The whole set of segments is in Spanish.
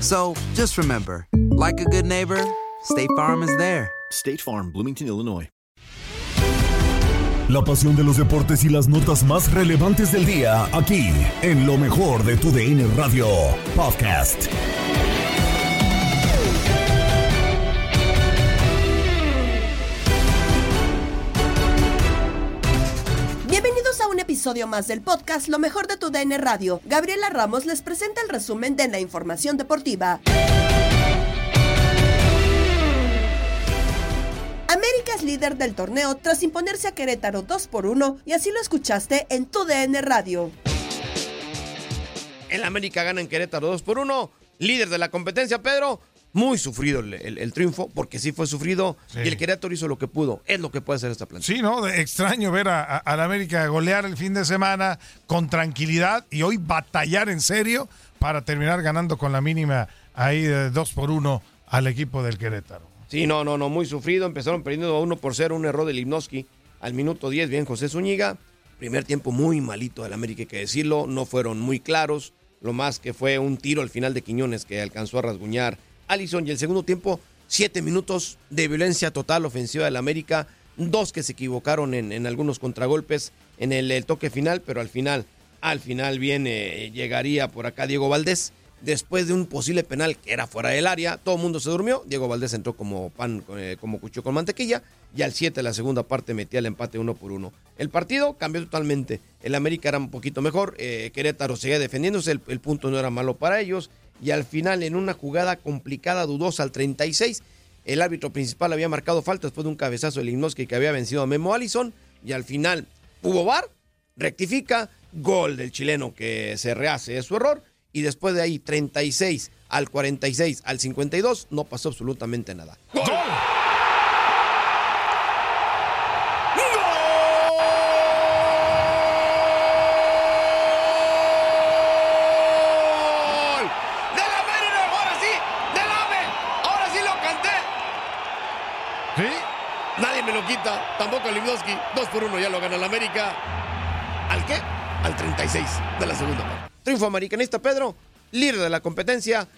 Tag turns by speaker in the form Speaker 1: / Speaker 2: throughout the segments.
Speaker 1: So just remember, like a good neighbor, State Farm is there.
Speaker 2: State Farm, Bloomington, Illinois.
Speaker 3: La pasión de los deportes y las notas más relevantes del día, aquí, en lo mejor de tu DN Radio Podcast.
Speaker 4: Episodio más del podcast Lo mejor de tu DN Radio. Gabriela Ramos les presenta el resumen de la información deportiva. América es líder del torneo tras imponerse a Querétaro 2 por 1 y así lo escuchaste en tu DN Radio.
Speaker 5: El América gana en Querétaro 2 por 1. Líder de la competencia, Pedro. Muy sufrido el, el- el triunfo, porque sí fue sufrido. Y el Querétaro hizo lo que pudo. Es lo que puede hacer esta planta.
Speaker 6: Sí, ¿no? Extraño ver a- América golear el fin de semana con tranquilidad y hoy batallar en serio para terminar ganando con la mínima ahí de 2 por 1 al equipo del Querétaro.
Speaker 5: Sí, no, no, no, muy sufrido. Empezaron perdiendo 1 por 0, un error de Limnoski al minuto 10. Bien, José Zúñiga. Primer tiempo muy malito del América, hay que decirlo. No fueron muy claros. Lo más que fue un tiro al final de Quiñones que alcanzó a rasguñar Allison. Y el segundo tiempo, siete minutos de violencia total ofensiva del América. Dos que se equivocaron en, algunos contragolpes en el, toque final, pero al final, al final viene, llegaría por acá Diego Valdés después de un posible penal que era fuera del área, todo el mundo se durmió, Diego Valdés entró como pan, eh, como cuchillo con mantequilla, y al 7 la segunda parte metía el empate uno por uno. El partido cambió totalmente, el América era un poquito mejor, eh, Querétaro seguía defendiéndose, el punto no era malo para ellos, y al final en una jugada complicada, dudosa al 36, el árbitro principal había marcado falta después de un cabezazo de Limnoski que había vencido a Memo Allison, y al final hubo VAR, rectifica, gol del chileno que se rehace de su error, y después de ahí 36 al 46 al 52 no pasó absolutamente nada. ¡Gol! ¡Del América! ¡Ahora sí! ¡Del AME! ¡Ahora sí lo canté!
Speaker 6: ¿Sí?
Speaker 5: Nadie me lo quita, Limnowski. 2 por 1 ya lo gana el América. ¿Al qué? Al 36 de la segunda parte. Triunfo americanista, Pedro, líder de la competencia.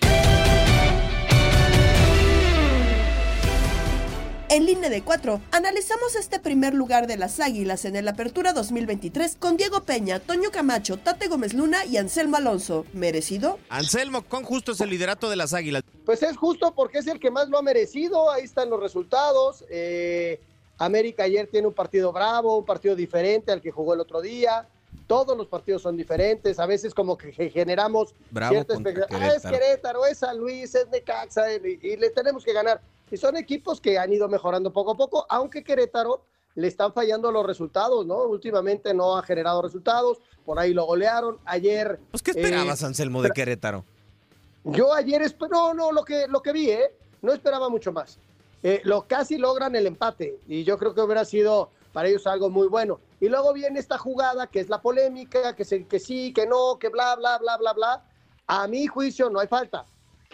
Speaker 4: En línea de 4, analizamos este primer lugar de las Águilas en el Apertura 2023 con Diego Peña, Toño Camacho, Tate Gómez Luna y Anselmo Alonso. ¿Merecido?
Speaker 7: Anselmo, ¿cuán justo es el liderato de las Águilas?
Speaker 8: Pues es justo porque es el que más lo ha merecido, ahí están los resultados. eh, América ayer tiene un partido bravo, un partido diferente al que jugó el otro día. Todos los partidos son diferentes, a veces como que ge- generamos
Speaker 7: Bravo
Speaker 8: cierta expectativa. Ah, es
Speaker 7: Querétaro.
Speaker 8: Es San Luis, es Necaxa y, y le tenemos que ganar. Y son equipos que han ido mejorando poco a poco, aunque Querétaro le están fallando los resultados, ¿no? Últimamente no ha generado resultados, por ahí lo golearon. Ayer.
Speaker 7: Pues, ¿qué esperabas, eh, Anselmo, de Querétaro?
Speaker 8: Yo ayer, no, no, lo que, lo que vi, ¿eh? No esperaba mucho más. Eh, lo casi logran el empate y yo creo que hubiera sido para ellos algo muy bueno. Y luego viene esta jugada que es la polémica, que, se, que sí, que no, que bla, bla, bla, bla, bla. A mi juicio no hay falta.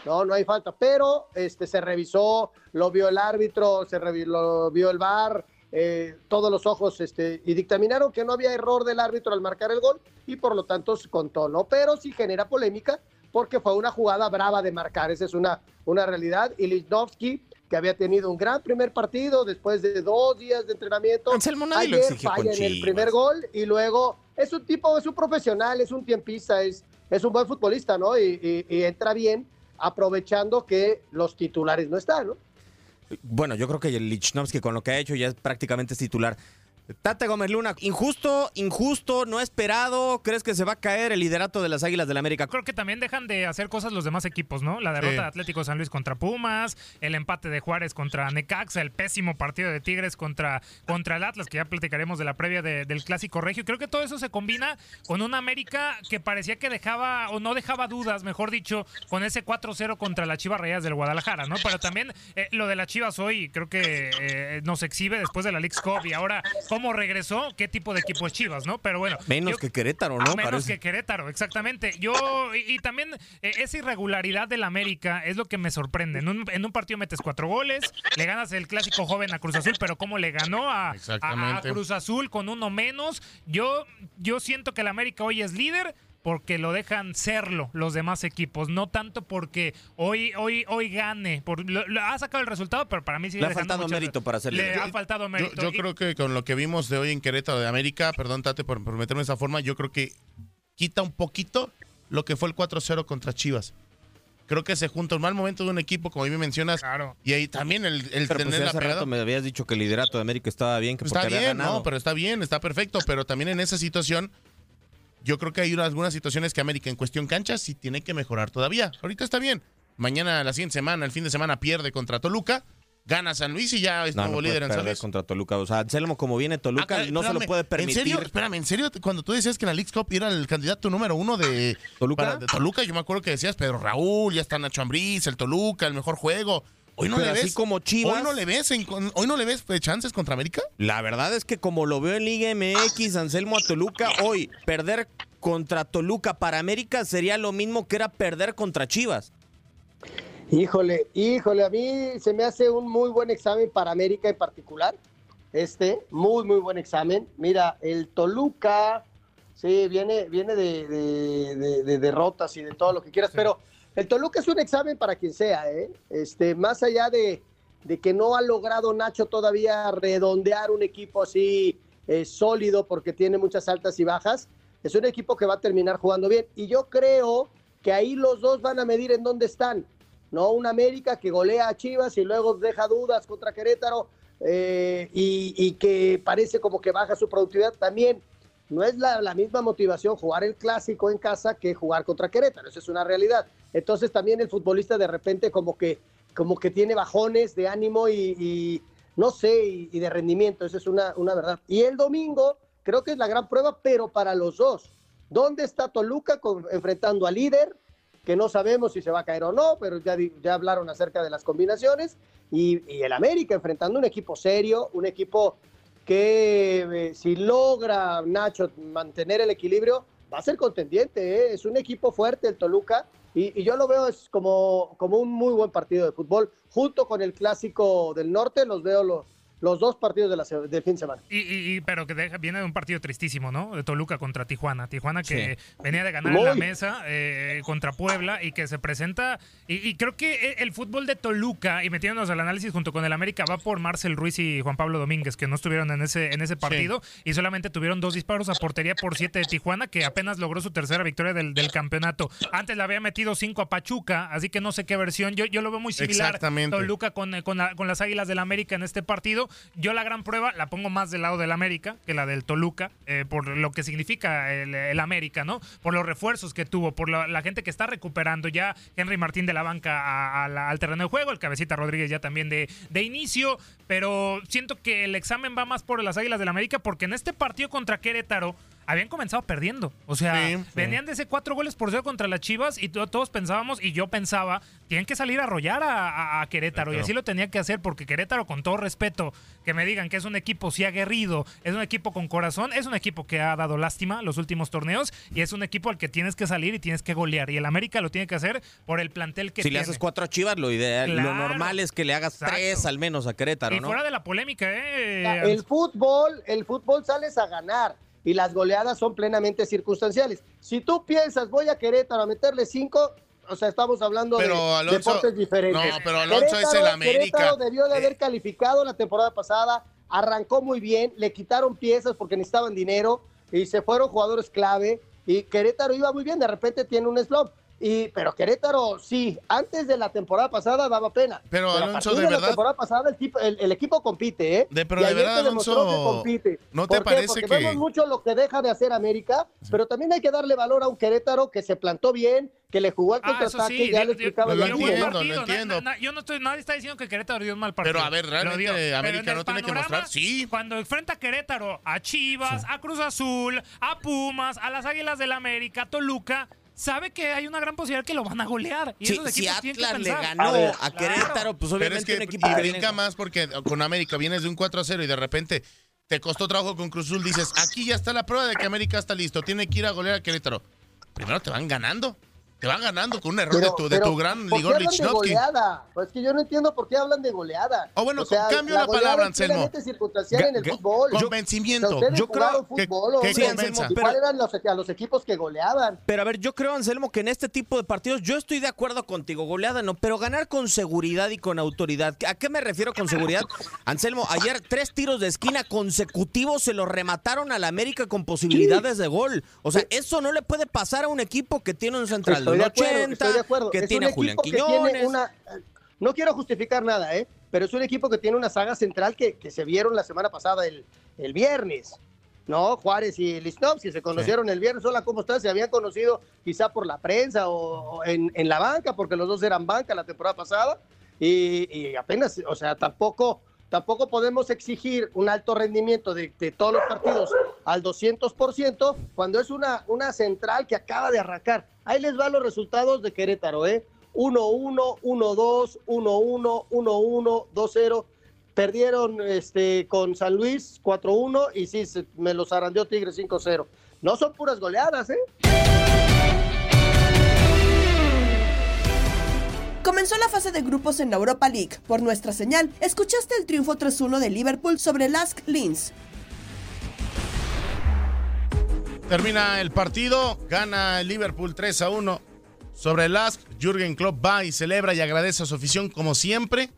Speaker 8: No, no hay falta. Pero este, se revisó, lo vio el árbitro, se lo vio el VAR, eh, todos los ojos este, y dictaminaron que no había error del árbitro al marcar el gol y por lo tanto se contó, ¿no? Pero sí genera polémica porque fue una jugada brava de marcar, esa es una, una realidad. Y Lichnowsky, que había tenido un gran primer partido después de dos días de entrenamiento, ayer falla en el primer gol y luego es un tipo, es un profesional, es un tiempista, es, es un buen futbolista, ¿no? Y, y entra bien aprovechando que los titulares no están, ¿no?
Speaker 7: Bueno, yo creo que el Lichnowsky con lo que ha hecho ya es prácticamente titular. Tate Gómez Luna, injusto, injusto, no esperado. ¿Crees que se va a caer el liderato de las Águilas del la América?
Speaker 9: Creo que también dejan de hacer cosas los demás equipos, ¿no? La derrota de Atlético San Luis contra Pumas, el empate de Juárez contra Necaxa, el pésimo partido de Tigres contra, contra el Atlas, que ya platicaremos de la previa del Clásico Regio. Creo que todo eso se combina con una América que parecía que dejaba, o no dejaba dudas, mejor dicho, con ese 4-0 contra las Chivas Reyes del Guadalajara, ¿no? Pero también eh, lo de las Chivas hoy creo que eh, nos exhibe después de la League Cup y ahora cómo regresó, qué tipo de equipo es Chivas, ¿no? Pero bueno.
Speaker 7: Menos que Querétaro, ¿no?
Speaker 9: Menos que Querétaro, exactamente. Yo, y, también eh, esa irregularidad del América es lo que me sorprende. En un, partido metes cuatro goles, le ganas el clásico joven a Cruz Azul, pero cómo le ganó a, a Cruz Azul con uno menos. Yo, yo siento que el América hoy es líder porque lo dejan serlo los demás equipos, no tanto porque hoy hoy hoy gane, por, ha sacado el resultado, pero para mí sí
Speaker 7: le ha faltado mérito para hacerlo.
Speaker 9: Le ha faltado mérito.
Speaker 6: Yo, creo que con lo que vimos de hoy en Querétaro de América, perdón Tate por, meterme de esa forma, yo creo que quita un poquito lo que fue el 4-0 contra Chivas. Creo que se junta un mal momento de un equipo, como me mencionas.
Speaker 9: Claro.
Speaker 6: Y ahí también el, el
Speaker 7: pero pues tener hace rato me habías dicho que el liderato de América estaba bien, que
Speaker 6: está bien, no, pero está bien, está perfecto. Pero también en esa situación yo creo que hay algunas situaciones que América en cuestión cancha sí tiene que mejorar todavía. Ahorita está bien. Mañana, la siguiente semana, el fin de semana, pierde contra Toluca. Gana San Luis y ya es nuevo líder en San Luis.
Speaker 7: contra Toluca. O sea, Anselmo, como viene Toluca, no se lo puede permitir.
Speaker 6: ¿En serio? Espérame, ¿en serio? Cuando tú decías que en la League Cup era el candidato número uno de
Speaker 7: Toluca,
Speaker 6: de Toluca yo me acuerdo que decías Pedro Raúl, ya está Nacho Ambriz, el Toluca, el mejor juego. Hoy no le ves.
Speaker 7: como Chivas.
Speaker 6: Hoy no le ves, hoy no le ves chances contra América.
Speaker 7: La verdad es que como lo veo en Liga MX, Anselmo a Toluca, hoy perder contra Toluca para América sería lo mismo que era perder contra Chivas.
Speaker 8: Híjole, híjole, a mí se me hace un muy buen examen para América en particular. Este, muy, muy buen examen. Mira, el Toluca, sí, viene, viene de derrotas y de todo lo que quieras, pero el Toluca es un examen para quien sea, ¿eh? Este, más allá de, que no ha logrado Nacho todavía redondear un equipo así eh, sólido porque tiene muchas altas y bajas, es un equipo que va a terminar jugando bien. Y yo creo que ahí los dos van a medir en dónde están. ¿no? Un América que golea a Chivas y luego deja dudas contra Querétaro eh, y, que parece como que baja su productividad también. No es la, la, misma motivación jugar el clásico en casa que jugar contra Querétaro, eso es una realidad. Entonces también el futbolista de repente como que, como que tiene bajones de ánimo y, no sé, y, de rendimiento, esa es una, una verdad. Y el domingo creo que es la gran prueba, pero para los dos. ¿Dónde está Toluca enfrentando al líder? Que no sabemos si se va a caer o no, pero ya, ya hablaron acerca de las combinaciones. Y, el América enfrentando un equipo serio, un equipo que eh, si logra Nacho mantener el equilibrio, va a ser contendiente. ¿eh? Es un equipo fuerte el Toluca y, yo lo veo es como, como un muy buen partido de fútbol. Junto con el clásico del norte, los veo los, los dos partidos de la, del fin de semana.
Speaker 9: Y, pero que viene de un partido tristísimo, ¿no? De Toluca contra Tijuana. Tijuana que venía de ganar en la mesa eh, contra Puebla y que se presenta. Y, creo que el fútbol de Toluca, y metiéndonos al análisis junto con el América, va por Marcel Ruiz y Juan Pablo Domínguez, que no estuvieron en ese, en ese partido y solamente tuvieron dos disparos a portería por siete de Tijuana, que apenas logró su tercera victoria del, campeonato. Antes le había metido cinco a Pachuca, así que no sé qué versión. Yo, yo lo veo muy similar. Toluca con, con, con las Águilas del América en este partido Yo la gran prueba la pongo más del lado del América que la del Toluca, eh, por lo que significa el, América, ¿no? Por los refuerzos que tuvo, por la, gente que está recuperando ya Henry Martín de la banca al terreno de juego, el Cabecita Rodríguez ya también de, de inicio, pero siento que el examen va más por las Águilas del América porque en este partido contra Querétaro habían comenzado perdiendo. O sea,
Speaker 6: Sí, sí.
Speaker 9: venían de ese cuatro goles por cero contra las Chivas y to- todos pensábamos, y yo pensaba, tienen que salir a arrollar a, a- a Querétaro. Y así lo tenía que hacer porque Querétaro, con todo respeto, que me digan que es un equipo sí aguerrido, es un equipo con corazón, es un equipo que ha dado lástima los últimos torneos y es un equipo al que tienes que salir y tienes que golear. Y el América lo tiene que hacer por el plantel que
Speaker 7: si
Speaker 9: tiene.
Speaker 7: le haces cuatro a Chivas, lo ideal, lo normal es que le hagas
Speaker 9: Exacto.
Speaker 7: tres al menos a Querétaro,
Speaker 9: y
Speaker 7: ¿no?
Speaker 9: fuera de la polémica, ¿eh?
Speaker 8: El fútbol, el fútbol sales a ganar y las goleadas son plenamente circunstanciales. Si tú piensas, voy a Querétaro a meterle cinco, o sea, estamos hablando
Speaker 10: Pero,
Speaker 8: de
Speaker 10: Alonso,
Speaker 8: deportes diferentes.
Speaker 10: no, pero Alonso es el América.
Speaker 8: Querétaro debió de haber calificado la temporada pasada, arrancó muy bien, le quitaron piezas porque necesitaban dinero y se fueron jugadores clave y Querétaro iba muy bien, de repente tiene un slump. Y, pero Querétaro, sí, antes de la temporada pasada daba pena.
Speaker 10: Pero, Alonso, de
Speaker 8: la
Speaker 10: verdad-
Speaker 8: temporada pasada el, tipo- el- el equipo compite, ¿eh?
Speaker 10: De- pero
Speaker 8: Y
Speaker 10: de verdad, Alonso,
Speaker 8: que compite.
Speaker 10: ¿no te parece
Speaker 8: Porque
Speaker 10: que-
Speaker 8: vemos mucho lo que deja de hacer América, pero también hay que darle valor a un Querétaro que se plantó bien, que le jugó al
Speaker 9: Ah,
Speaker 8: contraataque,
Speaker 9: sí,
Speaker 8: ya lo
Speaker 9: dio
Speaker 8: yo ¿no?
Speaker 9: partido,
Speaker 10: lo
Speaker 9: na-
Speaker 10: entiendo.
Speaker 9: na- yo no estoy, nadie está diciendo que Querétaro dio un mal partido.
Speaker 10: Pero, a ver,
Speaker 9: Lo
Speaker 10: realmente América no tiene que mostrar, sí.
Speaker 9: Cuando enfrenta a Querétaro, a Chivas, a Cruz Azul, a Pumas, a las Águilas del América, a Toluca, sabe que hay una gran posibilidad que lo van a golear. Y
Speaker 7: Si-
Speaker 9: esos
Speaker 7: si
Speaker 9: equipos tienen que
Speaker 7: Atlas le ganó
Speaker 9: A ver,
Speaker 7: a Querétaro, pues
Speaker 10: Pero
Speaker 7: obviamente
Speaker 10: es que
Speaker 7: un equipo
Speaker 10: y brinca más porque con América vienes de un 4 a 0 y de repente te costó trabajo con Cruz Azul. Dices, aquí ya está la prueba de que América está listo. Tiene que ir a golear a Querétaro. Primero te van ganando. Te van ganando con un error de tu, de
Speaker 8: pero,
Speaker 10: tu gran
Speaker 8: ¿por qué
Speaker 10: Igor
Speaker 8: hablan de
Speaker 10: Lichnowsky.
Speaker 8: Pues que yo no entiendo por qué hablan de goleada.
Speaker 10: O bueno,
Speaker 8: O sea,
Speaker 10: cambio la
Speaker 8: goleada
Speaker 10: palabra, Anselmo.
Speaker 8: circunstancial en el fútbol.
Speaker 10: Convencimiento.
Speaker 7: Yo creo
Speaker 10: que-
Speaker 8: fútbol,
Speaker 10: que
Speaker 8: hombre.
Speaker 7: Sí, Anselmo,
Speaker 8: ¿Y
Speaker 7: pero-
Speaker 8: eran los, a los equipos que goleaban?
Speaker 7: Pero a ver, yo creo, Anselmo, que en este tipo de partidos yo estoy de acuerdo contigo, goleada no, pero ganar con seguridad y con autoridad. ¿A qué me refiero con seguridad? Anselmo, ayer tres tiros de esquina consecutivos se los remataron al América con posibilidades de gol. O sea, eso no le puede pasar a un equipo que tiene un central de
Speaker 8: de
Speaker 7: un
Speaker 8: acuerdo,
Speaker 7: 80,
Speaker 8: estoy de acuerdo.
Speaker 7: que
Speaker 8: Es
Speaker 7: tiene
Speaker 8: un
Speaker 7: a Julián
Speaker 8: equipo que tiene una- No quiero justificar nada, ¿eh? Pero es un equipo que tiene una saga central que, que se vieron la semana pasada, el, el viernes. ¿No? Juárez y Lisnovsky se conocieron el viernes. Hola, ¿cómo estás? Se habían conocido quizá por la prensa o, o en, en la banca, porque los dos eran banca la temporada pasada. Y, y apenas, o sea, tampoco, tampoco podemos exigir un alto rendimiento de, todos los partidos al 200% cuando es una, una central que acaba de arrancar. Ahí les van los resultados de Querétaro, ¿eh? 1-1, 1-2, 1-1, 1-1, 2-0. Perdieron este, con San Luis 4-1 y sí, se- me los arandeó Tigres 5-0. No son puras goleadas, ¿eh?
Speaker 4: Comenzó la fase de grupos en la Europa League. Por nuestra señal, escuchaste el triunfo 3-1 de Liverpool sobre Lask Linz.
Speaker 10: Termina el partido, gana el Liverpool 3 a 1 sobre el Lask. Jürgen Klopp va y celebra y agradece a su afición como siempre.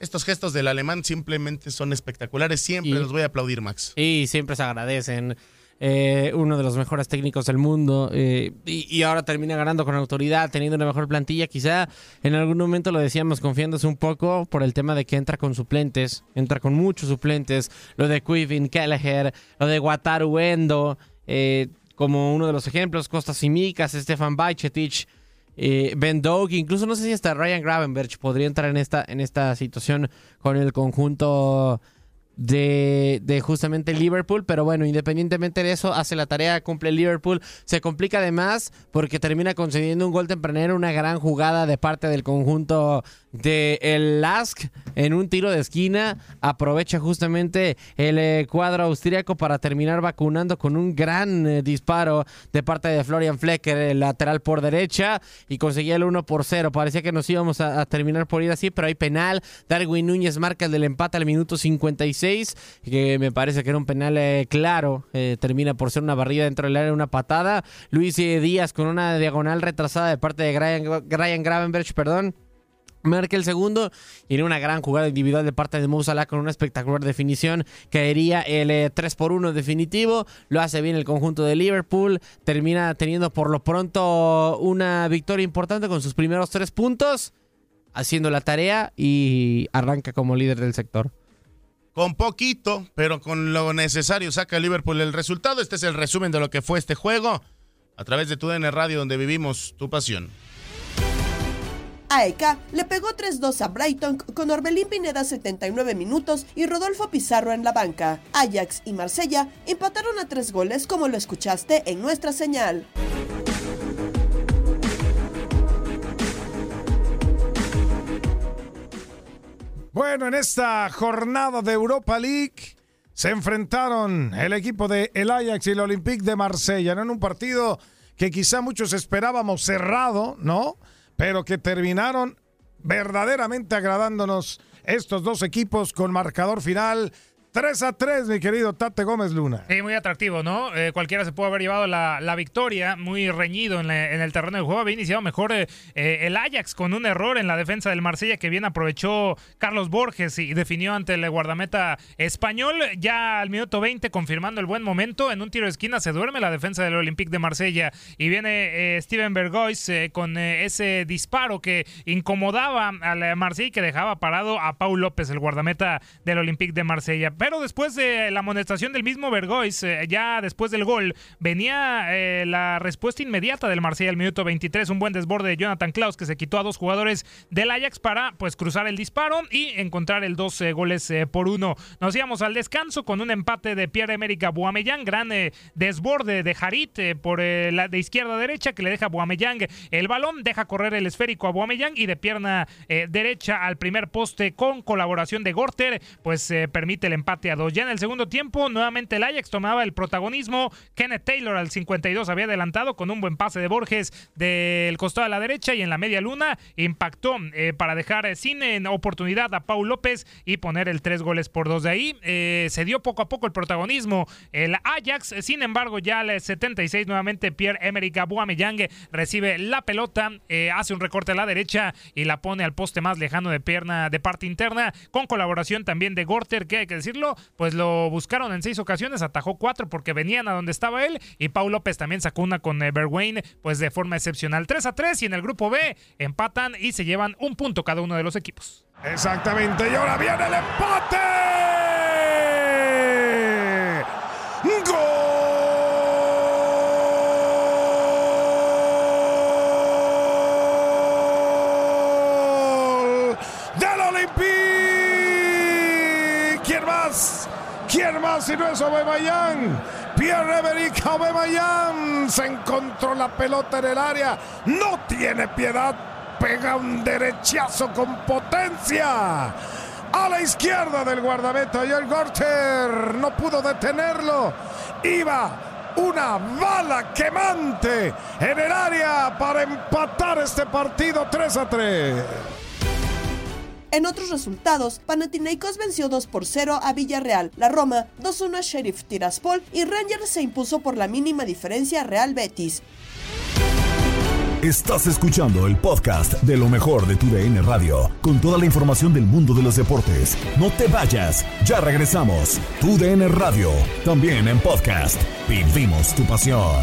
Speaker 10: Estos gestos del alemán simplemente son espectaculares. Siempre
Speaker 11: Y-
Speaker 10: los voy a aplaudir, Max.
Speaker 11: Y siempre se agradecen. Eh, uno de los mejores técnicos del mundo eh, y, ahora termina ganando con autoridad, teniendo una mejor plantilla. Quizá en algún momento lo decíamos confiándose un poco por el tema de que entra con suplentes, entra con muchos suplentes. Lo de Quivin Kelleher, lo de Wataru Endo, eh, como uno de los ejemplos, Costa Simicas, Stefan Bajcetic. Eh, ben Doak, incluso no sé si hasta Ryan Gravenberch podría entrar en esta, en esta situación con el conjunto de, de justamente Liverpool, pero bueno, independientemente de eso, hace la tarea, cumple Liverpool, se complica además porque termina concediendo un gol tempranero, una gran jugada de parte del conjunto de el Lask en un tiro de esquina, aprovecha justamente el eh, cuadro austríaco para terminar vacunando con un gran eh, disparo de parte de Florian Flecker, el lateral por derecha, y conseguía el 1 por 0, parecía que nos íbamos a, terminar por ir así, pero hay penal, Darwin Núñez marca el del empate al minuto 56, que me parece que era un penal eh, claro, termina por ser una barrida dentro del área, una patada, Luis Díaz con una diagonal retrasada de parte de Ryan Gravenberch, perdón, marca el segundo y en una gran jugada individual de parte de Mo Salah con una espectacular definición caería el eh, 3 por 1 definitivo lo hace bien el conjunto de Liverpool termina teniendo por lo pronto una victoria importante con sus primeros tres puntos haciendo la tarea y arranca como líder del sector
Speaker 10: con poquito, pero con lo necesario saca Liverpool el resultado. Este es el resumen de lo que fue este juego a través de tu DN Radio donde vivimos tu pasión.
Speaker 4: AEK le pegó 3-2 a Brighton con Orbelín Pineda 79 minutos y Rodolfo Pizarro en la banca. Ajax y Marsella empataron a tres goles como lo escuchaste en nuestra señal.
Speaker 6: Bueno, en esta jornada de Europa League se enfrentaron el equipo de el Ajax y el Olympique de Marsella en un partido que quizá muchos esperábamos cerrado, ¿no? Pero que terminaron verdaderamente agradándonos estos dos equipos con marcador final 3 a 3, mi querido Tate Gómez Luna.
Speaker 9: Sí, muy atractivo, ¿no? Eh, cualquiera se puede haber llevado la, la victoria, muy reñido en, el terreno de juego. Había iniciado mejor eh, eh, el Ajax con un error en la defensa del Marsella que bien aprovechó Carlos Borges y definió ante el guardameta español. Ya al minuto 20, confirmando el buen momento, en un tiro de esquina se duerme la defensa del Olympique de Marsella y viene Steven Bergois con ese disparo que incomodaba al Marsella y que dejaba parado a Paul López, el guardameta del Olympique de Marsella. Pero después de la amonestación del mismo Bergois, eh, ya después del gol, venía eh, la respuesta inmediata del Marsella al minuto 23, un buen desborde de Jonathan Klaus que se quitó a dos jugadores del Ajax para pues cruzar el disparo y encontrar el dos eh, goles eh, por uno. Nos íbamos al descanso con un empate de Pierre-Emerick Aubameyang, gran desborde de Harit por la de izquierda a derecha que le deja a el balón, deja correr el esférico a Aubameyang y de pierna derecha al primer poste con colaboración de Gorter, pues permite el empate a. Ya en el segundo tiempo, nuevamente el Ajax tomaba el protagonismo. Kenneth Taylor al 52 había adelantado con un buen pase de Borges del costado de la derecha y en la media luna impactó eh, para dejar eh, sin eh, oportunidad a Paul López y poner el tres goles por dos. De ahí se dio poco a poco el protagonismo el Ajax. Sin embargo, ya al 76 nuevamente Pierre-Emerick Aubameyang recibe la pelota, hace un recorte a la derecha y la pone al poste más lejano de pierna de parte interna con colaboración también de Gorter, que hay que decirlo, pues lo buscaron en seis ocasiones, atajó cuatro porque venían a donde estaba él y Paul López también sacó una con Bergwijn, pues de forma excepcional. 3 a 3 y en el grupo B empatan y se llevan un punto cada uno de los equipos.
Speaker 6: Exactamente, y ahora viene el empate. ¡Gol! ¡Del Olympique! ¿Quién más? ¿Quién más si no es Aubameyang? Pierre-Emerick Aubameyang se encontró la pelota en el área, no tiene piedad, pega un derechazo con potencia a la izquierda del guardameta y el Gorter no pudo detenerlo. Iba una bala quemante en el área para empatar este partido 3 a 3.
Speaker 4: En otros resultados, Panathinaikos venció 2 por 0 a Villarreal, la Roma 2-1 a Sheriff Tiraspol y Rangers se impuso por la mínima diferencia Real Betis.
Speaker 3: Estás escuchando el podcast de lo mejor de tu DN Radio, con toda la información del mundo de los deportes. No te vayas, ya regresamos. Tu DN Radio, también en podcast. Vivimos tu pasión.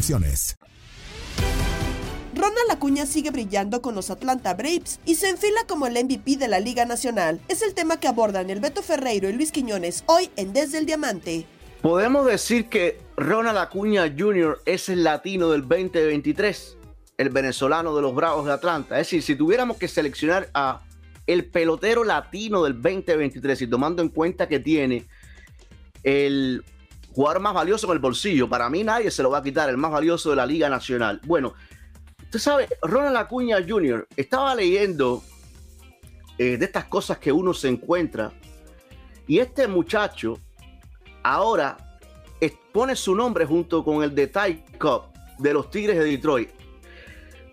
Speaker 4: Ronald Acuña sigue brillando con los Atlanta Braves y se enfila como el MVP de la Liga Nacional. Es el tema que abordan el Beto Ferreiro y Luis Quiñones hoy en Desde el Diamante.
Speaker 12: Podemos decir que Ronald Acuña Jr. es el latino del 2023, el venezolano de los Bravos de Atlanta. Es decir, si tuviéramos que seleccionar a el pelotero latino del 2023 y tomando en cuenta que tiene el jugador más valioso en el bolsillo, para mí nadie se lo va a quitar, el más valioso de la Liga Nacional. Bueno, usted sabe, Ronald Acuña Jr. estaba leyendo eh, de estas cosas que uno se encuentra y este muchacho ahora pone su nombre junto con el de Ty Cobb de los Tigres de Detroit.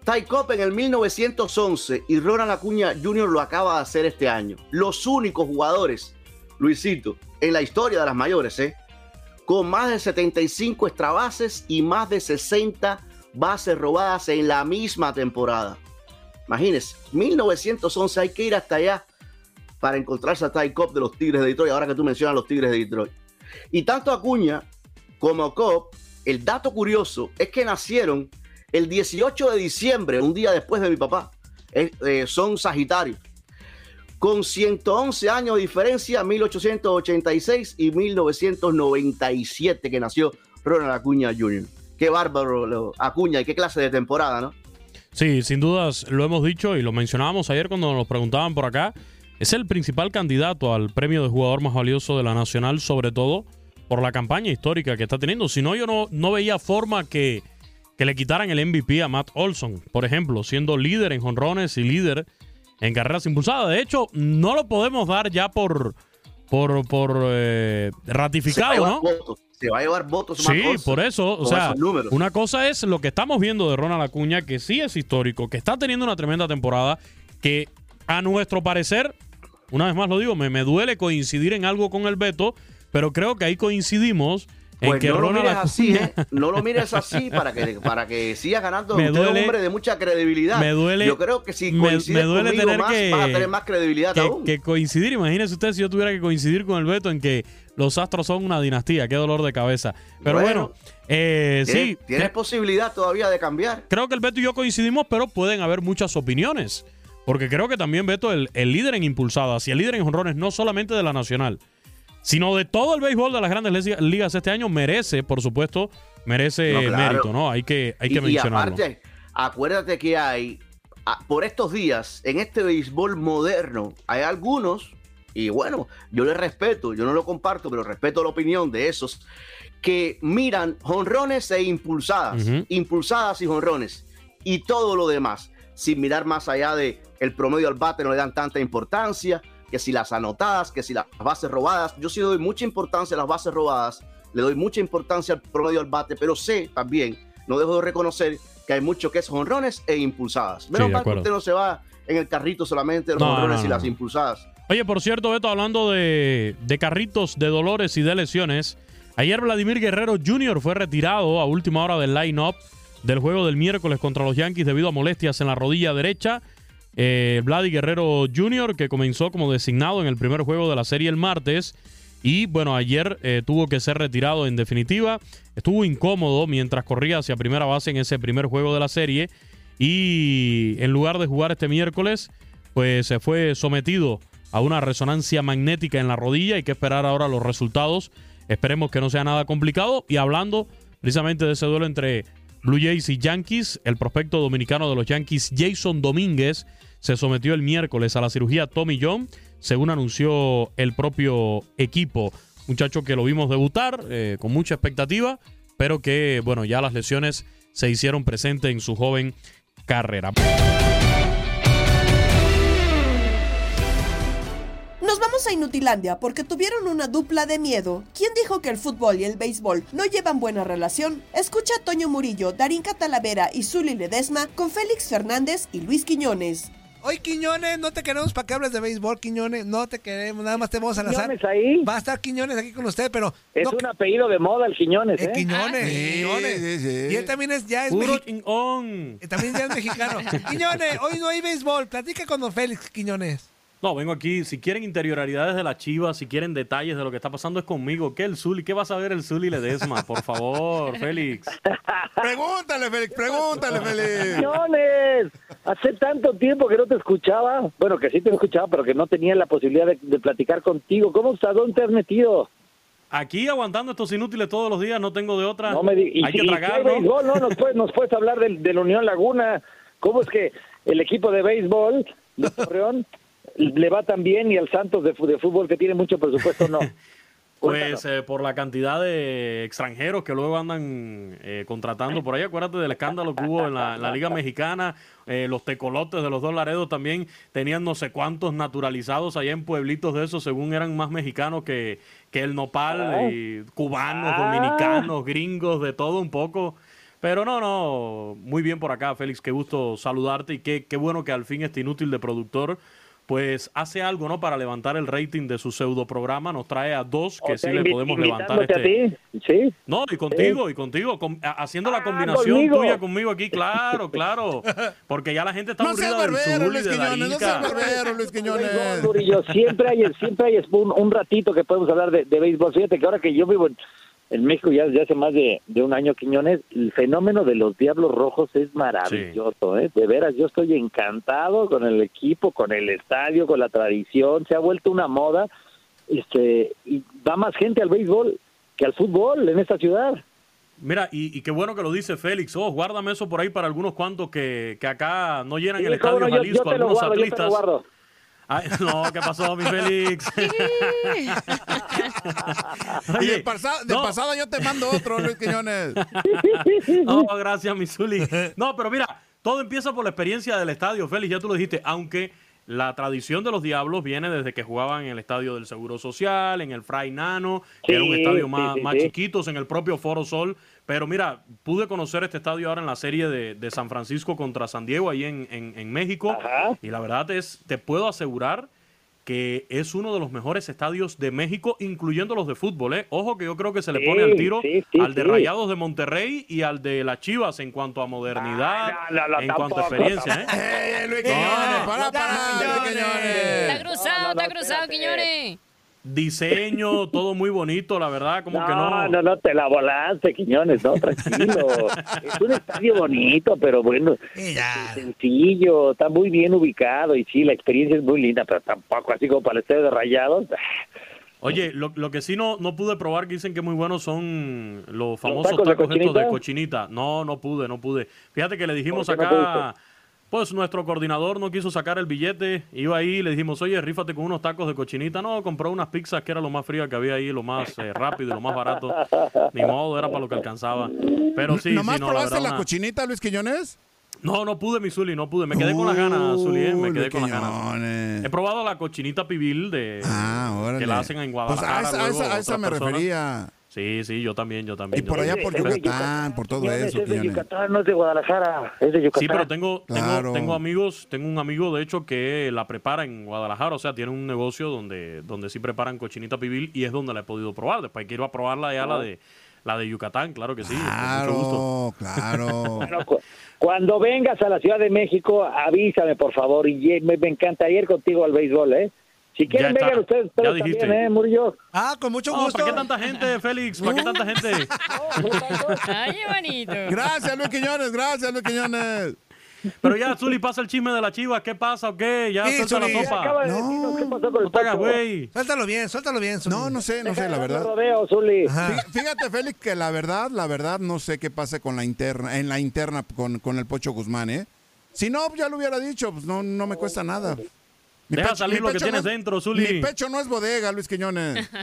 Speaker 12: Ty Cobb en el 1911 y Ronald Acuña Jr. lo acaba de hacer este año. Los únicos jugadores, Luisito, en la historia de las mayores, ¿eh? Con más de 75 extrabases y más de 60 bases robadas en la misma temporada. Imagínense, 1911 hay que ir hasta allá para encontrarse a Ty Cobb de los Tigres de Detroit, ahora que tú mencionas los Tigres de Detroit. Y tanto Acuña como Cobb, el dato curioso es que nacieron el 18 de diciembre, un día después de mi papá. Eh, son Sagitarios. Con 111 años de diferencia, 1886 y 1997 que nació Ronald Acuña Jr. Qué bárbaro Acuña y qué clase de temporada, ¿no?
Speaker 13: Sí, sin dudas lo hemos dicho y lo mencionábamos ayer cuando nos preguntaban por acá. Es el principal candidato al premio de jugador más valioso de la Nacional, sobre todo por la campaña histórica que está teniendo. Si no, yo no, no veía forma que, que le quitaran el MVP a Matt Olson, por ejemplo, siendo líder en jonrones y líder en carreras impulsadas. De hecho, no lo podemos dar ya por, por, por eh, ratificado, ¿no?
Speaker 12: Se va a llevar votos.
Speaker 13: Sí, por eso, o sea, una cosa es lo que estamos viendo de Ronald Acuña, que sí es histórico, que está teniendo una tremenda temporada, que a nuestro parecer, una vez más lo digo, me, me duele coincidir en algo con el Beto, pero creo que ahí coincidimos
Speaker 12: pues no lo mires así, ¿eh? No lo mires así para que, para que sigas ganando. Me duele, un hombre de mucha credibilidad.
Speaker 13: Me duele.
Speaker 12: Yo creo que si coincides me, duele tener
Speaker 13: más,
Speaker 12: que, vas a tener más credibilidad
Speaker 13: que,
Speaker 12: aún.
Speaker 13: Que coincidir, imagínese usted si yo tuviera que coincidir con el Beto en que los Astros son una dinastía. Qué dolor de cabeza. Pero bueno, eh, sí.
Speaker 12: Tienes posibilidad todavía de cambiar.
Speaker 13: Creo que el Beto y yo coincidimos, pero pueden haber muchas opiniones. Porque creo que también Beto, el, el líder en impulsadas y el líder en jonrones, no solamente de la Nacional sino de todo el béisbol de las grandes ligas este año, merece, por supuesto, merece mérito, ¿no? Hay que, hay que mencionarlo.
Speaker 12: Y aparte, acuérdate que hay, por estos días, en este béisbol moderno, hay algunos, y bueno, yo les respeto, yo no lo comparto, pero respeto la opinión de esos, que miran jonrones e impulsadas, impulsadas y jonrones, y todo lo demás, sin mirar más allá de el promedio al bate, no le dan tanta importancia que si las anotadas, que si las bases robadas. Yo sí doy mucha importancia a las bases robadas, le doy mucha importancia al promedio al bate, pero sé también, no dejo de reconocer que hay mucho que es honrones e impulsadas. Menos mal que usted no se va en el carrito solamente de los honrones y las impulsadas.
Speaker 13: Oye, por cierto, Beto, hablando de, de carritos, de dolores y de lesiones, ayer Vladimir Guerrero Jr. fue retirado a última hora del line-up del juego del miércoles contra los Yankees debido a molestias en la rodilla derecha. Eh, Vladi Guerrero Jr., que comenzó como designado en el primer juego de la serie el martes. Y bueno, ayer eh, tuvo que ser retirado en definitiva. Estuvo incómodo mientras corría hacia primera base en ese primer juego de la serie. Y en lugar de jugar este miércoles, pues se fue sometido a una resonancia magnética en la rodilla. Hay que esperar ahora los resultados. Esperemos que no sea nada complicado. Y hablando precisamente de ese duelo entre Blue Jays y Yankees, el prospecto dominicano de los Yankees, Jason Domínguez, se sometió el miércoles a la cirugía Tommy John, según anunció el propio equipo. Muchacho que lo vimos debutar eh, con mucha expectativa, pero que, bueno, ya las lesiones se hicieron presentes en su joven carrera.
Speaker 4: Vamos a Inutilandia porque tuvieron una dupla de miedo. ¿Quién dijo que el fútbol y el béisbol no llevan buena relación? Escucha a Toño Murillo, Darín Catalavera y Zuli Ledesma con Félix Fernández y Luis Quiñones.
Speaker 14: Hoy Quiñones, no te queremos para que hables de béisbol, Quiñones, no te queremos, nada más te vamos a lanzar.
Speaker 15: ¿Quiñones ahí?
Speaker 14: Va a estar Quiñones aquí con usted, pero...
Speaker 15: Es un apellido de moda el Quiñones, ¿eh?
Speaker 14: Quiñones, Quiñones. Y él también es, ya es mexicano. También ya es mexicano. Quiñones, hoy no hay béisbol, platica con don Félix Quiñones.
Speaker 13: No, vengo aquí. Si quieren interioridades de la chiva, si quieren detalles de lo que está pasando, es conmigo. ¿Qué el Zuli? ¿Qué va a saber el Zuli Ledesma? Por favor, Félix.
Speaker 5: Pregúntale, Félix, pregúntale, Félix.
Speaker 15: Millones. Hace tanto tiempo que no te escuchaba. Bueno, que sí te escuchaba, pero que no tenía la posibilidad de, platicar contigo. ¿Cómo estás? ¿Dónde te has metido?
Speaker 13: Aquí aguantando estos inútiles todos los días, no tengo de otra.
Speaker 15: No me Hay que tragar, ¿no? no, nos puedes, nos puedes hablar de, la Unión Laguna. ¿Cómo es que el equipo de béisbol de Torreón le va tan bien y al Santos de, fútbol que tiene mucho presupuesto no.
Speaker 13: Pues eh, por la cantidad de extranjeros que luego andan eh, contratando por ahí. Acuérdate del escándalo que hubo en la, Liga Mexicana. Eh, los tecolotes de los dos Laredos también tenían no sé cuántos naturalizados allá en pueblitos de esos, según eran más mexicanos que, que el nopal, y cubanos, ah. dominicanos, gringos, de todo un poco. Pero no, no, muy bien por acá, Félix, qué gusto saludarte y qué, qué bueno que al fin este inútil de productor pues hace algo, ¿no? Para levantar el rating de su pseudo programa. Nos trae a dos que
Speaker 15: O
Speaker 13: sí le podemos levantar este.
Speaker 15: a ti, ¿Sí?
Speaker 13: No, y contigo, y contigo, con- haciendo la combinación
Speaker 15: conmigo.
Speaker 13: tuya conmigo aquí, claro, claro. Porque ya la gente está
Speaker 10: No seas
Speaker 13: aburrida del
Speaker 10: barbero, Luis
Speaker 13: de
Speaker 10: Quiñones, no
Speaker 13: Darinka.
Speaker 10: seas barbero, Luis Quiñones.
Speaker 15: Murillo, siempre hay, siempre hay un, un ratito que podemos hablar de, de béisbol. Fíjate que ahora que yo vivo en, en México ya, hace más de, de un año, Quiñones, el fenómeno de los Diablos Rojos es maravilloso. ¿eh? De veras, yo estoy encantado con el equipo, con el estadio, con la tradición. Se ha vuelto una moda este y va más gente al béisbol que al fútbol en esta ciudad.
Speaker 13: Mira, y, y qué bueno que lo dice Félix. Oh, guárdame eso por ahí para algunos cuantos que, que acá no llenan el
Speaker 15: Sí,
Speaker 13: estadio
Speaker 15: no, yo- yo
Speaker 13: Jalisco,
Speaker 15: te lo
Speaker 13: algunos
Speaker 15: guardo, yo
Speaker 13: Ay, no, ¿qué pasó, mi Félix?
Speaker 10: Y de, pasada, de pasada yo te mando otro, Luis Quiñones.
Speaker 13: No, gracias, mi Zuli. No, pero mira, todo empieza por la experiencia del estadio, Félix, ya tú lo dijiste, aunque la tradición de los Diablos viene desde que jugaban en el estadio del Seguro Social, en el Fray Nano, que era un estadio
Speaker 15: sí,
Speaker 13: más,
Speaker 15: sí,
Speaker 13: más
Speaker 15: sí.
Speaker 13: chiquitos, en el propio Foro Sol. Pero mira, pude conocer este estadio ahora en la serie de, de San Francisco contra San Diego, ahí en, en- en México. Y la verdad es, te puedo asegurar que es uno de los mejores estadios de México, incluyendo los de fútbol. ¿eh? Ojo que yo creo que se le
Speaker 15: Sí,
Speaker 13: pone al tiro
Speaker 15: sí, sí,
Speaker 13: al de
Speaker 15: sí.
Speaker 13: Rayados de Monterrey y al de las Chivas en cuanto a modernidad,
Speaker 15: no, no,
Speaker 13: en cuanto a experiencia. ¿eh?
Speaker 10: Luis Quiñones, para, para, Luis Quiñones.
Speaker 16: Está cruzado, está cruzado, Quiñones.
Speaker 13: Diseño, todo muy bonito, la verdad, como que no.
Speaker 15: No, no, no, te la volaste, Quiñones, no, tranquilo. es un estadio bonito, pero bueno, sencillo, está muy bien ubicado y sí, la experiencia es muy linda, pero tampoco así como para el estadio de Rayados.
Speaker 13: Oye, lo, lo que sí no, no pude probar, que dicen que muy buenos son los famosos
Speaker 15: tacos de
Speaker 13: tacos, estos de
Speaker 15: cochinita?
Speaker 13: cochinita. No, no pude, no pude. Fíjate que le dijimos
Speaker 15: ¿Por qué no
Speaker 13: acá, pues nuestro coordinador no quiso sacar el billete, iba ahí y le dijimos, oye, rífate con unos tacos de cochinita. No, compró unas pizzas que era lo más fría que había ahí, lo más eh, rápido y lo más barato. Ni modo, era para lo que alcanzaba. Pero sí,
Speaker 10: ¿Nomás
Speaker 13: sí, no, la
Speaker 10: probaste
Speaker 13: verdad,
Speaker 10: la,
Speaker 13: una-
Speaker 10: cochinita, Luis Quiñones?
Speaker 13: No, no pude, mi Zuli, no pude. Me quedé con las ganas, Zuli, eh, me quedé con las ganas. He probado la cochinita pibil de que la hacen en
Speaker 10: Pues
Speaker 13: Guadalajara.
Speaker 10: a esa, a esa- a esa
Speaker 13: otras
Speaker 10: me
Speaker 13: personas.
Speaker 10: refería.
Speaker 13: Sí, sí, yo también, yo también.
Speaker 10: Y
Speaker 13: yo
Speaker 10: por allá
Speaker 13: también.
Speaker 10: por Yucatán, por todo
Speaker 15: Quiñones
Speaker 10: eso,
Speaker 15: es de
Speaker 10: Quiñones.
Speaker 15: Yucatán, no es de Guadalajara, es de Yucatán.
Speaker 13: Sí, pero tengo, tengo,
Speaker 10: Claro.
Speaker 13: tengo amigos, tengo un amigo de hecho que la prepara en Guadalajara, o sea, tiene un negocio donde, donde sí preparan cochinita pibil y es donde la he podido probar. Después quiero a probarla ya la de la de Yucatán, claro que sí. con mucho gusto.
Speaker 10: Claro, claro.
Speaker 15: Bueno, cu- cuando vengas a la Ciudad de México, avísame, por favor, y me, me encantaría ir contigo al béisbol, ¿eh? Si quieren, vengan ustedes,
Speaker 13: dijiste.
Speaker 15: también, ¿eh, Murillo?
Speaker 14: Ah, con mucho
Speaker 13: No,
Speaker 14: gusto.
Speaker 13: ¿Para qué tanta gente, Félix? ¿Para qué tanta gente?
Speaker 16: Ay, bonito.
Speaker 10: Gracias, Luis Quiñones, gracias, Luis Quiñones.
Speaker 13: Pero ya, Zuli, pasa el chisme de la chiva. ¿Qué pasa o qué? Ya,
Speaker 14: Sí,
Speaker 13: suelta
Speaker 14: Zuli,
Speaker 13: la sopa.
Speaker 15: Acaba de decirnos qué pasó con el
Speaker 13: No güey.
Speaker 14: Suéltalo bien, suéltalo bien. Zuli.
Speaker 10: No, no sé, no sé, la verdad.
Speaker 15: Rodeo, Zuli.
Speaker 10: Fí- Fíjate, Félix, que la verdad, la verdad, no sé qué pase con la interna, en la interna con, con el Pocho Guzmán, ¿eh? Si no, ya lo hubiera dicho, pues no, no me cuesta nada. Mi
Speaker 13: Deja salir lo que
Speaker 10: pecho
Speaker 13: tienes
Speaker 10: no es-
Speaker 13: dentro, Zuli.
Speaker 10: Mi pecho no es bodega, Luis Quiñones.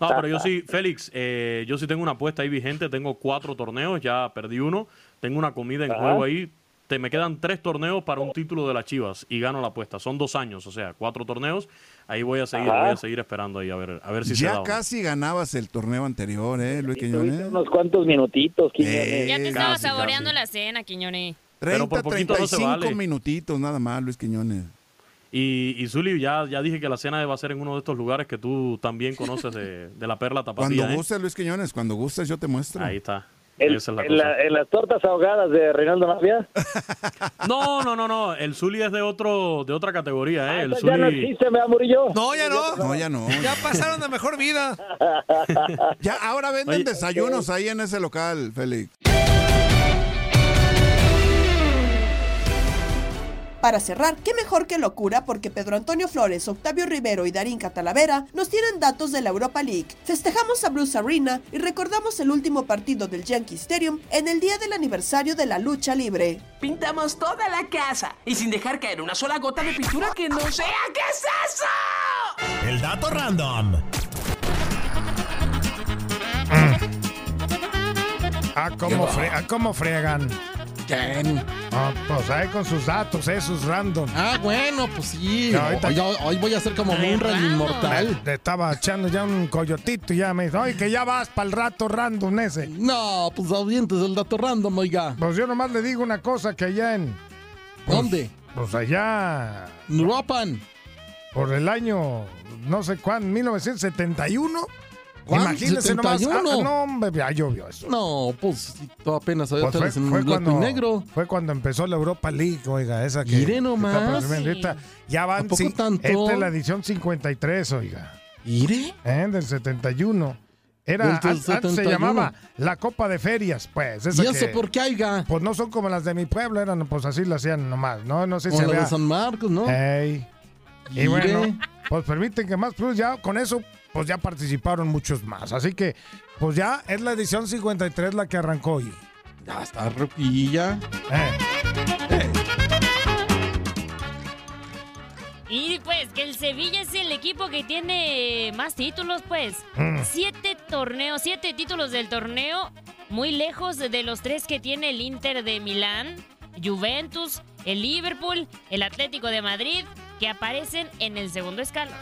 Speaker 13: No, pero yo sí, Félix, eh, yo sí tengo una apuesta ahí vigente. Tengo cuatro torneos, ya perdí uno. Tengo una comida en
Speaker 15: Ajá.
Speaker 13: juego ahí. Te, me quedan tres torneos para un título de las Chivas y gano la apuesta. Son dos años, o sea, cuatro torneos. Ahí voy a seguir,
Speaker 15: Ajá.
Speaker 13: voy a seguir esperando ahí a ver, a ver si se da.
Speaker 10: ya
Speaker 13: o no.
Speaker 10: casi ganabas el torneo anterior, ¿eh, Luis Quiñones?
Speaker 15: unos cuantos minutitos, Quiñones.
Speaker 16: Ya te estaba
Speaker 10: casi,
Speaker 16: saboreando
Speaker 10: casi.
Speaker 16: la cena, Quiñones.
Speaker 10: 30,
Speaker 13: por poquito no se
Speaker 10: 35
Speaker 13: vale.
Speaker 10: minutitos nada más, Luis Quiñones.
Speaker 13: Y, y Zuli, ya, ya dije que la cena va a ser en uno de estos lugares que tú también conoces de, de la Perla
Speaker 10: Cuando
Speaker 13: Tapatía. ¿eh?
Speaker 10: gustes, Luis Quiñones, cuando gustes yo te muestro.
Speaker 13: Ahí está.
Speaker 15: El-
Speaker 13: Esa es la
Speaker 15: en,
Speaker 13: cosa.
Speaker 15: la- en las tortas ahogadas de Reinaldo Navia.
Speaker 13: No, no, no, no. El Zuli es de otro, de otra categoría, ¿eh? El
Speaker 15: ya no
Speaker 13: Zuli.
Speaker 15: existe, ¿verdad, Murillo?
Speaker 14: No, ya no.
Speaker 10: No, ya no.
Speaker 14: Ya pasaron de mejor vida.
Speaker 10: Ya, ahora venden
Speaker 13: Oye,
Speaker 10: desayunos ahí en ese local, Félix.
Speaker 4: Para cerrar, qué mejor que locura porque Pedro Antonio Flores, Octavio Rivero y Darín Catalavera nos tienen datos de la Europa League. Festejamos a Bruce Arena y recordamos el último partido del Yankee Stadium en el día del aniversario de la lucha libre.
Speaker 17: Pintamos toda la casa y sin dejar caer una sola gota de pintura que no sea. ¿Qué es eso?
Speaker 3: El dato random.
Speaker 6: Ah, cómo, fre- ah, cómo fregan.
Speaker 18: ¿Quién?
Speaker 6: Ah, pues ahí con sus datos, esos random.
Speaker 18: Ah, bueno, pues sí.
Speaker 6: No, ahorita-
Speaker 18: hoy, hoy voy a ser como Munra el inmortal.
Speaker 6: Le estaba echando ya un coyotito y ya me dice, oye, que ya vas para el rato random ese.
Speaker 18: No, pues avientes el dato random, oiga.
Speaker 6: Pues yo nomás le digo una cosa, que allá en... pues-
Speaker 18: ¿Dónde?
Speaker 6: Pues allá...
Speaker 18: Nuruapan.
Speaker 6: Por el año, no sé cuándo, 1971. Imagínense nomás.
Speaker 18: 71.
Speaker 6: ah, no, hombre, ya llovió eso.
Speaker 18: No, pues apenas
Speaker 6: Pues fue,
Speaker 18: eres en
Speaker 6: fue cuando,
Speaker 18: y negro.
Speaker 6: fue cuando empezó la Europa League, oiga, esa que... Que
Speaker 18: nomás.
Speaker 6: está lista. Ya
Speaker 18: ¿A
Speaker 6: van, sí,
Speaker 18: tanto?
Speaker 6: esta es la edición 53, oiga.
Speaker 18: ¿Mire?
Speaker 6: ¿Eh? Del 71. Era,
Speaker 18: Del
Speaker 6: an- antes se
Speaker 18: 71.
Speaker 6: llamaba la Copa de Ferias, pues. esa
Speaker 18: ¿Y eso
Speaker 6: que-
Speaker 18: por qué, oiga?
Speaker 6: Pues no son como las de mi pueblo, eran, pues así lo hacían nomás, ¿no? No sé si
Speaker 18: Como la
Speaker 6: había...
Speaker 18: de San Marcos, ¿no?
Speaker 6: Ey. Y bueno, pues permiten que más plus ya con eso, pues ya participaron muchos más. Así que, pues ya es la edición 53 la que arrancó hoy.
Speaker 18: Ya está roquilla.
Speaker 6: Eh.
Speaker 16: Y pues que el Sevilla es el equipo que tiene más títulos, pues.
Speaker 6: Mm.
Speaker 16: Siete torneos, siete títulos del torneo, muy lejos de los tres que tiene el Inter de Milán, Juventus, el Liverpool, el Atlético de Madrid, que aparecen en el segundo escalón.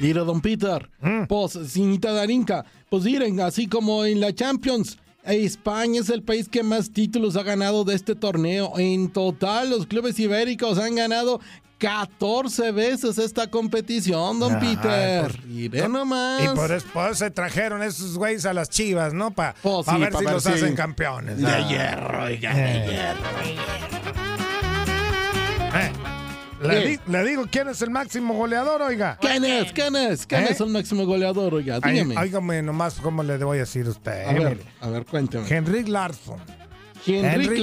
Speaker 18: Mira, don Peter,
Speaker 6: Mm.
Speaker 18: pues, señorita Darinka, pues miren, así como en la Champions, España es el país que más títulos ha ganado de este torneo. En total, los clubes ibéricos han ganado 14 veces esta competición, don
Speaker 6: Ay,
Speaker 18: Peter.
Speaker 6: pues,
Speaker 18: Mire nomás.
Speaker 6: Y por eso, por se trajeron esos güeyes a las chivas, ¿no? Para
Speaker 18: Pues sí,
Speaker 6: ver
Speaker 18: pa'
Speaker 6: si
Speaker 18: ver
Speaker 6: los
Speaker 18: si-
Speaker 6: hacen campeones.
Speaker 18: De hierro, oiga, de
Speaker 6: Eh.
Speaker 18: hierro.
Speaker 6: Eh, Le,
Speaker 18: ¿Qué?
Speaker 6: di- le digo quién es el máximo goleador, oiga.
Speaker 18: ¿Quién es? ¿Quién es? ¿Quién
Speaker 6: ¿Eh?
Speaker 18: es el máximo goleador, oiga?
Speaker 6: Ay,
Speaker 18: Dígame.
Speaker 6: Óigame nomás cómo le voy a decir a usted.
Speaker 18: a
Speaker 6: eh,
Speaker 18: ver, a ver, cuénteme.
Speaker 6: Henrik Larsson.
Speaker 18: Henry
Speaker 6: Henry.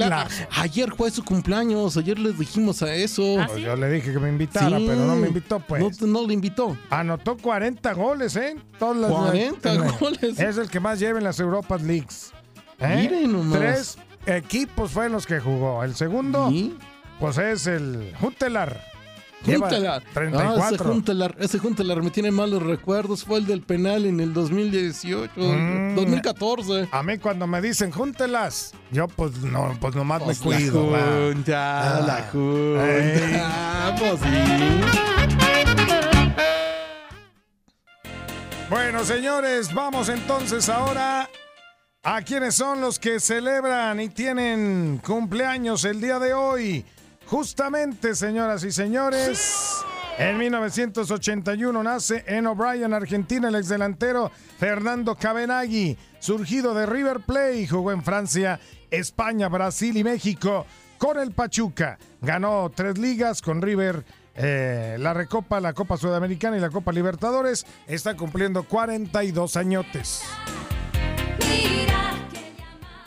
Speaker 18: Ayer fue su cumpleaños, ayer les dijimos a eso.
Speaker 6: Pues yo le dije que me invitara,
Speaker 18: Sí.
Speaker 6: pero no me invitó, pues.
Speaker 18: No, no le invitó.
Speaker 6: Anotó 40 goles, ¿eh? Todas las-
Speaker 18: 40
Speaker 6: en la-
Speaker 18: goles.
Speaker 6: Es el que más lleva en las Europas Leagues. ¿eh?
Speaker 18: Miren nomás.
Speaker 6: Tres equipos fue en los que jugó. El segundo, pues es el Hutelar. Lleva
Speaker 18: Júntelar. Ah,
Speaker 6: 34.
Speaker 18: ese Júntelar, ese Júntelar me tiene malos recuerdos. Fue el del penal en el 2018,
Speaker 6: Mm.
Speaker 18: 2014.
Speaker 6: A mí cuando me dicen júntelas, yo pues no, pues nomás
Speaker 18: Pues
Speaker 6: me cuido.
Speaker 18: la junta,
Speaker 6: Ah.
Speaker 18: la junta. Ah, pues sí.
Speaker 6: Bueno, señores, vamos entonces ahora a quienes son los que celebran y tienen cumpleaños el día de hoy. Justamente, señoras y señores, en 1981 nace en O'Brien, Argentina, el exdelantero Fernando Cabenagui, surgido de River Plate, jugó en Francia, España, Brasil y México con el Pachuca. Ganó tres ligas con River, eh, la Recopa, la Copa Sudamericana y la Copa Libertadores. Está cumpliendo 42 añotes.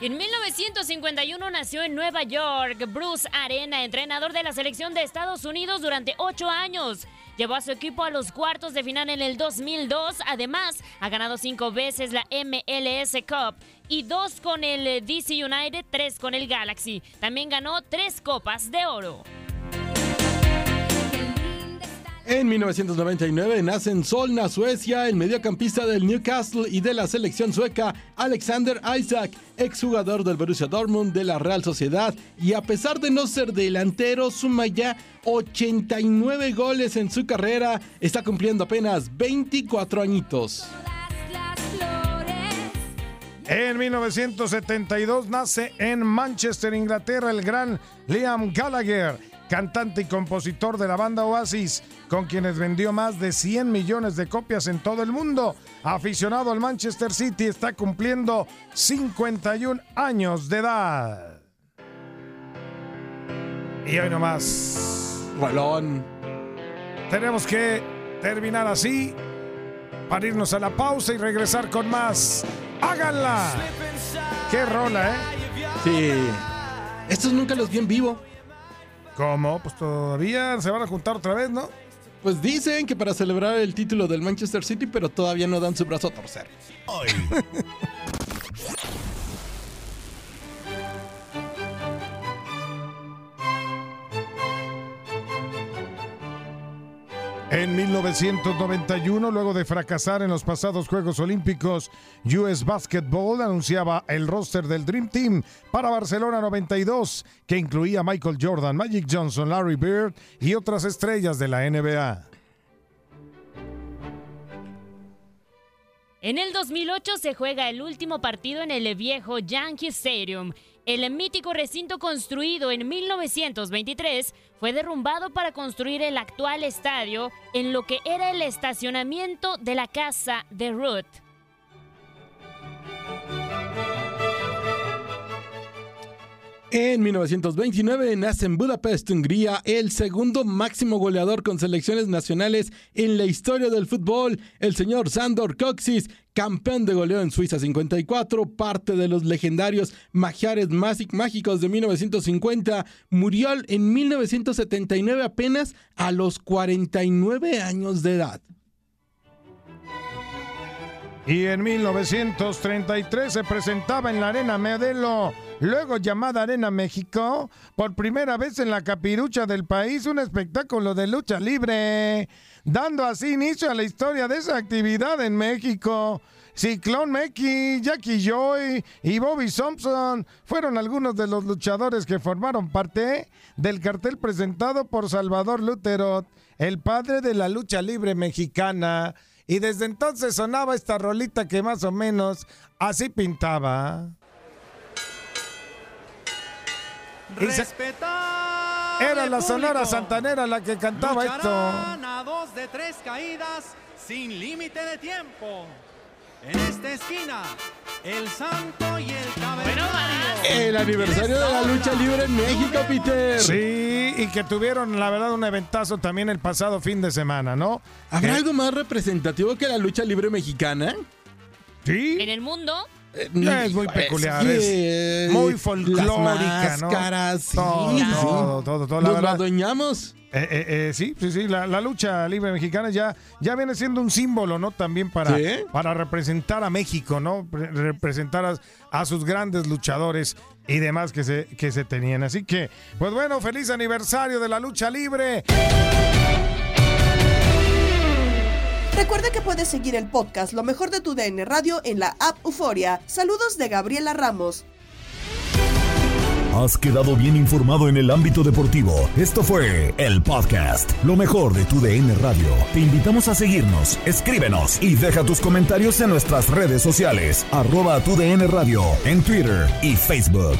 Speaker 16: En 1951 nació en Nueva York Bruce Arena, entrenador de la selección de Estados Unidos durante ocho años. Llevó a su equipo a los cuartos de final en el 2002. Además, ha ganado cinco veces la MLS Cup y dos con el DC United, tres con el Galaxy. También ganó tres copas de oro.
Speaker 18: En 1999 nace en Solna, Suecia, el mediocampista del Newcastle y de la selección sueca, Alexander Isaac, exjugador del Borussia Dortmund de la Real Sociedad, y a pesar de no ser delantero, suma ya 89 goles en su carrera, está cumpliendo apenas 24 añitos.
Speaker 6: En 1972 nace en Manchester, Inglaterra, el gran Liam Gallagher, cantante y compositor de la banda Oasis, con quienes vendió más de 100 millones de copias en todo el mundo. Aficionado al Manchester City, está cumpliendo 51 años de edad. Y hoy nomás.
Speaker 18: Rolón.
Speaker 6: Tenemos que terminar así para irnos a la pausa y regresar con más. ¡Háganla! ¡Qué rola, eh!
Speaker 18: Sí. Estos nunca los vi en vivo.
Speaker 6: ¿Cómo? Pues todavía se van a juntar otra vez, ¿no?
Speaker 18: Pues dicen que para celebrar el título del Manchester City, pero todavía no dan su brazo a torcer.
Speaker 6: En 1991, luego de fracasar en los pasados Juegos Olímpicos, US Basketball anunciaba el roster del Dream Team para Barcelona 92, que incluía Michael Jordan, Magic Johnson, Larry Bird y otras estrellas de la NBA.
Speaker 16: En el 2008 se juega el último partido en el viejo Yankee Stadium. El mítico recinto construido en 1923 fue derrumbado para construir el actual estadio en lo que era el estacionamiento de la casa de Ruth.
Speaker 18: En 1929 nace en Budapest, Hungría, el segundo máximo goleador con selecciones nacionales en la historia del fútbol, el señor Sandor Coxis, campeón de goleo en Suiza 54, parte de los legendarios magiares mágicos de 1950, murió en 1979 apenas a los 49 años de edad.
Speaker 6: Y en 1933 se presentaba en la Arena Medelo, luego llamada Arena México, por primera vez en la capirucha del país, un espectáculo de lucha libre, dando así inicio a la historia de esa actividad en México. Ciclón Meki, Jackie Joy y Bobby Thompson fueron algunos de los luchadores que formaron parte del cartel presentado por Salvador Luterot, el padre de la lucha libre mexicana. Y desde entonces sonaba esta rolita que más o menos así pintaba.
Speaker 19: Respetar
Speaker 6: Era la Sonora. Santanera la que cantaba esto.
Speaker 19: A dos de tres caídas sin límite de tiempo. En esta esquina, el santo y el cavernario.
Speaker 18: El aniversario de la lucha libre en México, Peter.
Speaker 6: Sí, y que tuvieron, la verdad, un eventazo también el pasado fin de semana, ¿no?
Speaker 18: ¿Habrá
Speaker 6: Eh,
Speaker 18: algo más representativo que la lucha libre mexicana?
Speaker 6: Sí.
Speaker 16: En el mundo,
Speaker 6: Es muy peculiar,
Speaker 18: Sí,
Speaker 6: es
Speaker 18: eh,
Speaker 6: muy
Speaker 18: las
Speaker 6: folclórica, ¿no?
Speaker 18: máscaras, sí,
Speaker 6: todo,
Speaker 18: sí.
Speaker 6: todo, todo, todo, la
Speaker 18: Nos
Speaker 6: verdad.
Speaker 18: adueñamos.
Speaker 6: Eh, eh, eh, sí, sí, sí, la, la lucha libre mexicana ya, ya viene siendo un símbolo, ¿no? También para,
Speaker 18: ¿Sí?
Speaker 6: para representar a México, ¿no? Pre- representar a, a sus grandes luchadores y demás que se, que se tenían. Así que, pues bueno, feliz aniversario de la lucha libre.
Speaker 4: Recuerda que puedes seguir el podcast Lo mejor de tu DN Radio en la app Euforia. Saludos de Gabriela Ramos.
Speaker 3: Has quedado bien informado en el ámbito deportivo. Esto fue el podcast, lo mejor de tu DN Radio. Te invitamos a seguirnos, escríbenos y deja tus comentarios en nuestras redes sociales, arroba tu DN Radio, en Twitter y Facebook.